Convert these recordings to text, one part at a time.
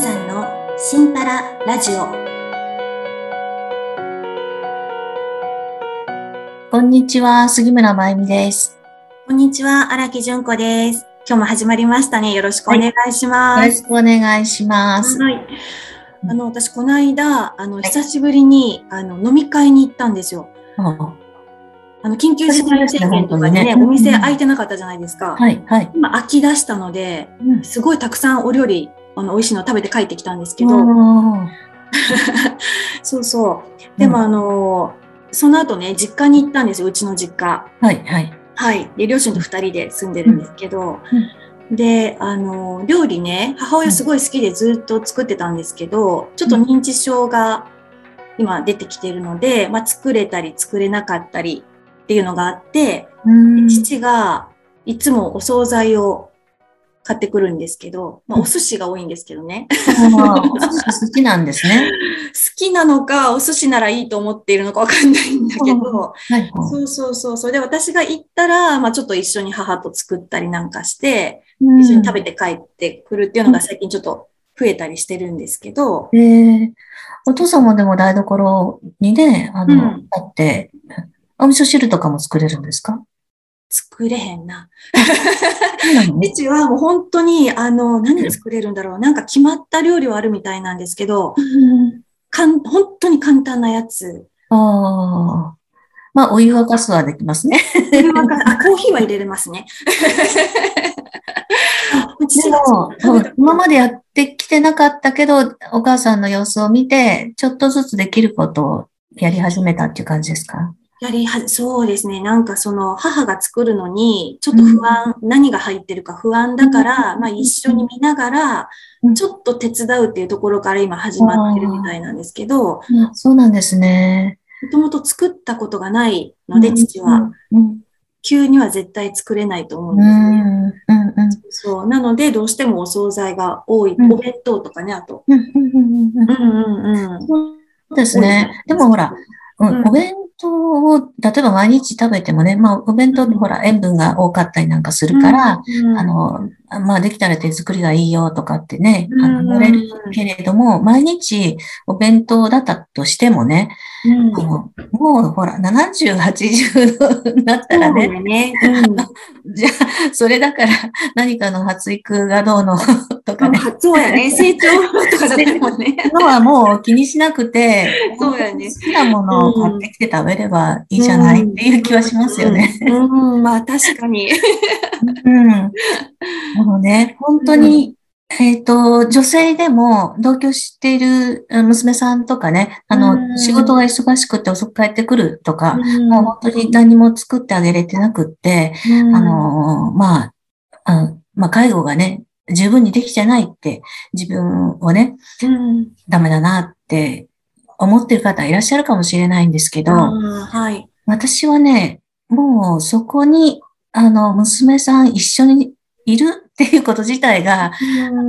さんのシンパララジオ。こんにちは、杉村真由美です。こんにちは荒木純子です。今日も始まりましたね。よろしくお願いしよます、ろしくお願いします。はい。あの私この間あの久しぶりにあの飲み会に行ったんですよ。はあの緊急事態宣言とかでねお店開いてなかったじゃないですか、い、はい。今空き出したのでうん。すごいたくさんお料理あの美味しいの食べて帰ってきたんですけど、うん。そうそう。でもあのその後ね実家に行ったんですようちの実家。はい、はい。はい。で、両親と二人で住んでるんですけど、で、あの、料理ね、母親すごい好きでずっと作ってたんですけど、ちょっと認知症が今出てきてるので、まあ、作れたり作れなかったりっていうのがあって、うん。父がいつもお惣菜を買ってくるんですけど、まあ、お寿司が多いんですけどね。お寿司好きなんですね。好きなのか、お寿司ならいいと思っているのかわかんないんだけど、はい、そうそうそう。それで私が行ったら、まあちょっと一緒に母と作ったりなんかして、うん。一緒に食べて帰ってくるっていうのが最近ちょっと増えたりしてるんですけど、えー。お父さんもでも台所にね、あの、うん。あって、お味噌汁とかも作れるんですか？作れへんな。そうなの？ね父はもう本当に、あの、何作れるんだろう。なんか決まった料理はあるみたいなんですけど、うんかん本当に簡単なやつ。ああ。まあ、お湯沸かすはできますね。これはかあ、コーヒーは入れれますね。でがも、今までやってきてなかったけど、お母さんの様子を見て、ちょっとずつできることをやり始めたっていう感じですか？やりは、そうですね。なんかその母が作るのに、ちょっと不安、何が入ってるか不安だから、まあ一緒に見ながらうん、ちょっと手伝うっていうところから今始まってるみたいなんですけど、あそうなんですね。もともと作ったことがないので、父は、うん。急には絶対作れないと思ううんん。ですね。うん。うん。そう。なので、どうしてもお惣菜が多い。うんお弁当とかね、あと。うん。うん。うん。うんうんうん。そうですね。でもほら、ううんん、お弁当を、例えば毎日食べてもね、まあ、お弁当ってほら、塩分が多かったりなんかするから、うん、あの、まあ、できたら手作りがいいよとかってね、あうんの、言われるけれども、毎日お弁当だったとしてもね、うん、あのもうほら、70、80になったらね、よね。じゃあ、それだから何かの発育がどうのとうんかね、そうやね。成長とかじゃないもんね。のはもう気にしなくて、そうやね。好きなものを買ってきて食べればいいじゃないっていう気はしますよね。うん、うん。まあ確かに。うん。もうね、本当に、えっ、と、女性でも同居しているうん娘さんとかね、あの、うん。仕事が忙しくて遅く帰ってくるとか、うん。もう本当に何も作ってあげれてなくって、あの、まあ、あまあ、介護がね、十分にできてないって、自分をね、うん、ダメだなって思ってる方いらっしゃるかもしれないんですけど、うんはい。私はね、もうそこに、あの、娘さん一緒にいるっていうこと自体が、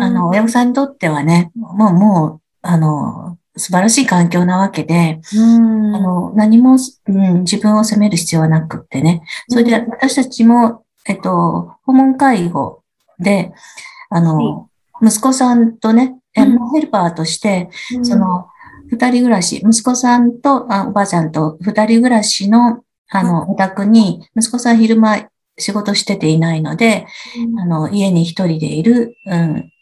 あの、親御さんにとってはね、もう、もう、あの、素晴らしい環境なわけで、うん、あの、何も、うん、自分を責める必要はなくってね。それで私たちも、えっと、訪問介護で、あの、息子さんとね、えうんヘルパーとして、うんそ、の、二人暮らし、息子さんとあおばあちゃんと二人暮らしの、あの、お宅に、息子さん昼間仕事してていないので、あの、家に一人でいる、うん、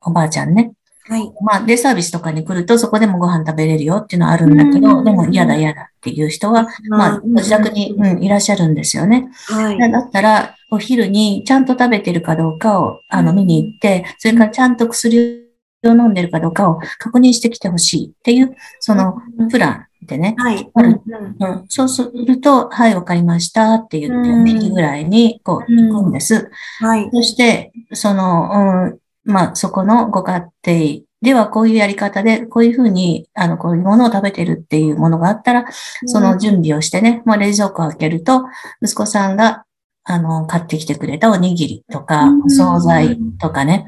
おばあちゃんね。はい。まあ、デイサービスとかに来ると、そこでもご飯食べれるよっていうのはあるんだけど、うんでも嫌だ嫌だっていう人は、まあ、ご自宅に、うん、いらっしゃるんですよね。はい。だったら、お昼にちゃんと食べてるかどうかを、あの、見に行って、それからちゃんと薬を飲んでるかどうかを確認してきてほしいっていう、その、プランでね。はい。うんうん、そうすると、はい、わかりましたって言って、うんお昼ぐらいに、こう、うん行くんです。はい。そして、その、うん、まあ、そこのご家庭ではこういうやり方で、こういうふうに、あの、こういうものを食べてるっていうものがあったら、その準備をしてね、もう冷蔵庫を開けると、息子さんが、あの、買ってきてくれたおにぎりとかうん、お惣菜とかね、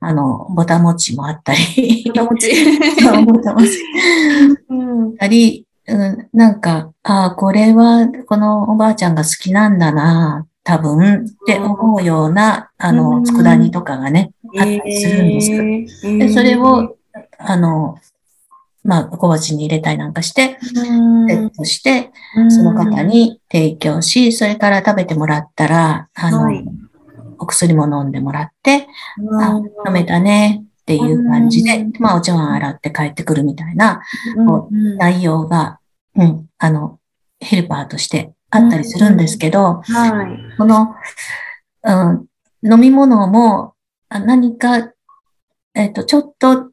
あの、ぼたもちもあったり、ぼたもち。もち。うん。あったり、うん、なんか、ああ、これは、このおばあちゃんが好きなんだな、多分、って思うような、あうん。の、佃煮とかがね、あったりするんです。で、それを、あの、まあ、小鉢に入れたりなんかして、うん。セットして、その方に提供し、それから食べてもらったら、あの、はい。お薬も飲んでもらって、あうん飲めたねっていう感じでうん、まあ、お茶碗洗って帰ってくるみたいなこうん。内容が、うん、あの、ヘルパーとしてあったりするんですけど、はい。この、うん、飲み物もあ何か、えっ、と、ちょっと、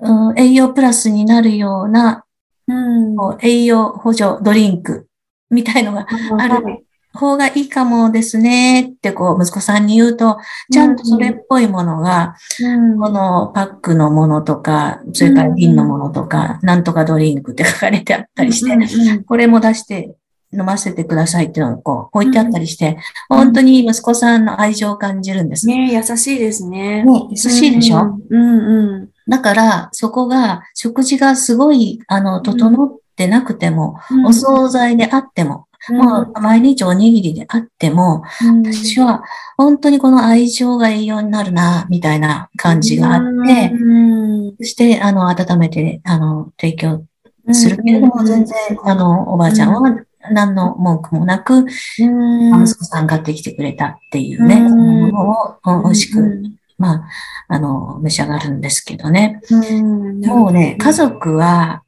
うん、栄養プラスになるような、うん。栄養補助ドリンクみたいのがあるはい。方がいいかもですねってこう息子さんに言うと、ちゃんとそれっぽいものが、うん。このパックのものとか、それから瓶のものとか、なんとかドリンクって書かれてあったりして、うんうん。これも出して飲ませてくださいっていうのがこう置いてあったりして、本当に息子さんの愛情を感じるんです。ね、ね優しいですね。優しいでしょ、うんうんだから、そこが、食事がすごい、あの、整ってなくても、うん。お惣菜であっても、もう毎日おにぎりであっても、うん。私は本当にこの愛情が栄養になるな、みたいな感じがあって、うんそして、あの、温めて、あの、提供するけれども、全然、あの、おばあちゃんは何の文句もなく、うん。息子さん買ってきてくれたっていうね、うものをうん美味しく、うん。まあ、あの、召し上がるんですけどね。うん。もうね、家族は、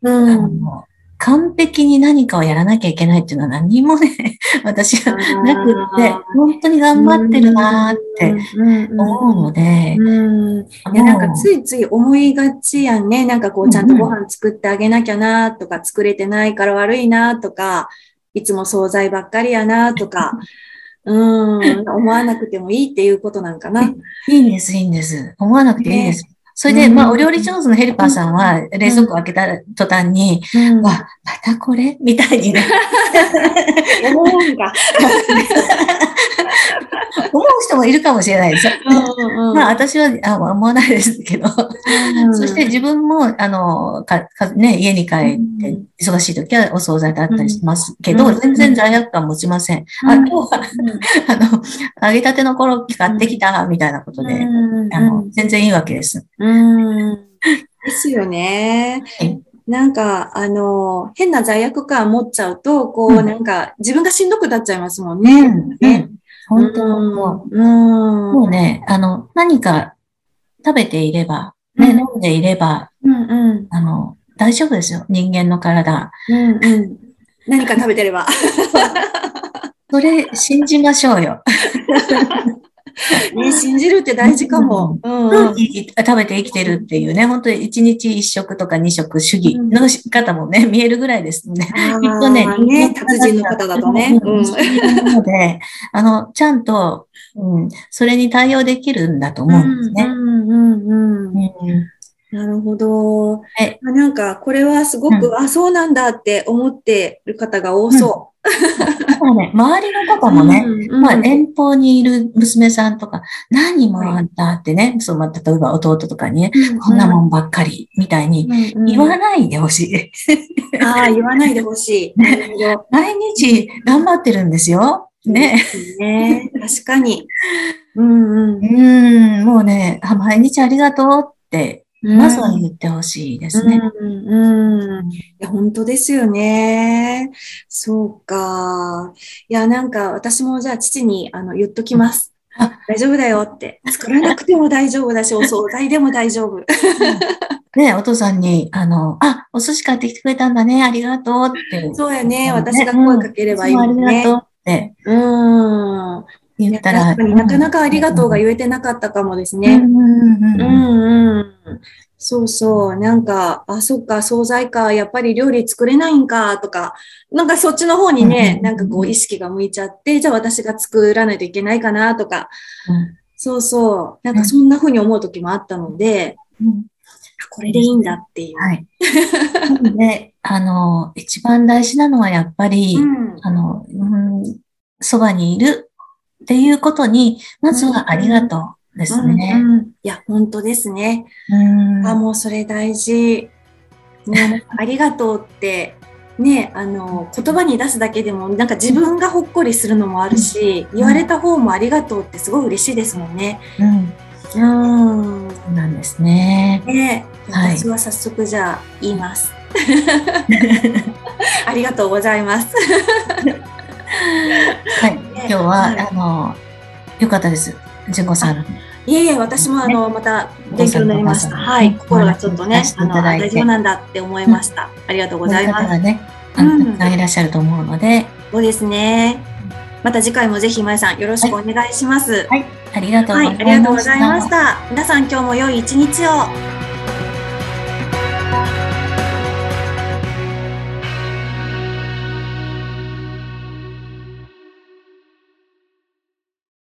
完璧に何かをやらなきゃいけないっていうのは何もね、私はなくって、本当に頑張ってるなーって思うので、うん。いやなんかついつい思いがちやんね。なんかこうちゃんとご飯作ってあげなきゃなとか、作れてないから悪いなとか、いつも惣菜ばっかりやなとか、うん、思わなくてもいいっていうことなんかな。いいんです、いいんです。思わなくていいです。それで、うんまあ、お料理上手のヘルパーさんは、冷蔵庫開けた途端に、うんわ、またこれ？みたいにね、思うんか。思う人もいるかもしれないですよ。まあ、私はあ思わないですけど、そして自分も、あの、かかね、家に帰ってうん、忙しい時はお惣菜だったりしますけど、うん全然罪悪感持ちません。あ、うん今日は、あの、揚げたてのコロッケ買ってきた、みたいなことで、あの、全然いいわけです。うんですよねはい。なんか、あの、変な罪悪感持っちゃうと、こう、うんなんか、自分がしんどくなっちゃいますもんうね。ん、うん。本当本当うん。もうね、あの、何か食べていれば、ね、うん飲んでいれば、うんうん。あの、大丈夫ですよ。人間の体。うんうん。何か食べてれば。それ、信じましょうよ。ね、信じるって大事かも。うん食べて生きてるっていうね、本当に1日1食とか2食主義の方もね、見えるぐらいですね。あきっとねーね、達人の方だとね。うんそういうもので、あの、ちゃんと、うん、それに対応できるんだと思うんですね。うんうんうんうん。うんなるほど。えあなんか、これはすごく、うあ、そうなんだって思ってる方が多そだからね、周りのう。方もね、うんうんまあ、遠方にいる娘さんとか、何もあんたってね、そう、まあ、例えば弟とかにね、こんなもんばっかり、みたいにうんうん言わないでほしい。ああ、言わないでほしい。毎日頑張ってるんですよ。ね。ね。確かに。うんうんう。ーん、もうね、あ毎日ありがとうって、まずは言ってほしいですね。うんうん。いや、本当ですよね。そうか。いや、なんか私もじゃあ父にあの言っときます。あ大丈夫だよって。作らなくても大丈夫だし、お惣菜でも大丈夫。ね、お父さんに、あの、あ、お寿司買ってきてくれたんだね、ありがとうって。そうやね。私が声かければいいもんねうんあり。がとうってうん。言ったら。なかなかありがとうが言えてなかったかもですね。うんうん。そうそう。なんか、あ、そっか、惣菜か、やっぱり料理作れないんか、とか、なんかそっちの方にねう、んなんかこう意識が向いちゃって、じゃあ私が作らないといけないかな、とか、そうそう。なんかそんな風に思う時もあったので、うんこれでいいんだっていう。はい。で、あの、一番大事なのはやっぱり、うんあの、うんそばにいるっていうことに、まずはありがとうですね。うんうんいや、本当ですね。うんあ、もうそれ大事。ね、ありがとうって、ね、あの、言葉に出すだけでも、なんか自分がほっこりするのもあるし、言われた方もありがとうってすごい嬉しいですもんね。うんうん。ですね。ね、はい私は早速じゃあ言います。ありがとうございます。はい。今日は、はいあの、よかったです。純子さん。いえいえ、私もあの、また勉強になりました。はい、心がちょっとねあの、大丈夫なんだって思いました。ありがとうございます。ね、あうんのたくさんいらっしゃると思うので、そうですね。また次回もぜひ、まえさん、よろしくお願いします。はい。ありがとうごはい、ざいました。ありがとうございました。皆さん、今日も良い一日を。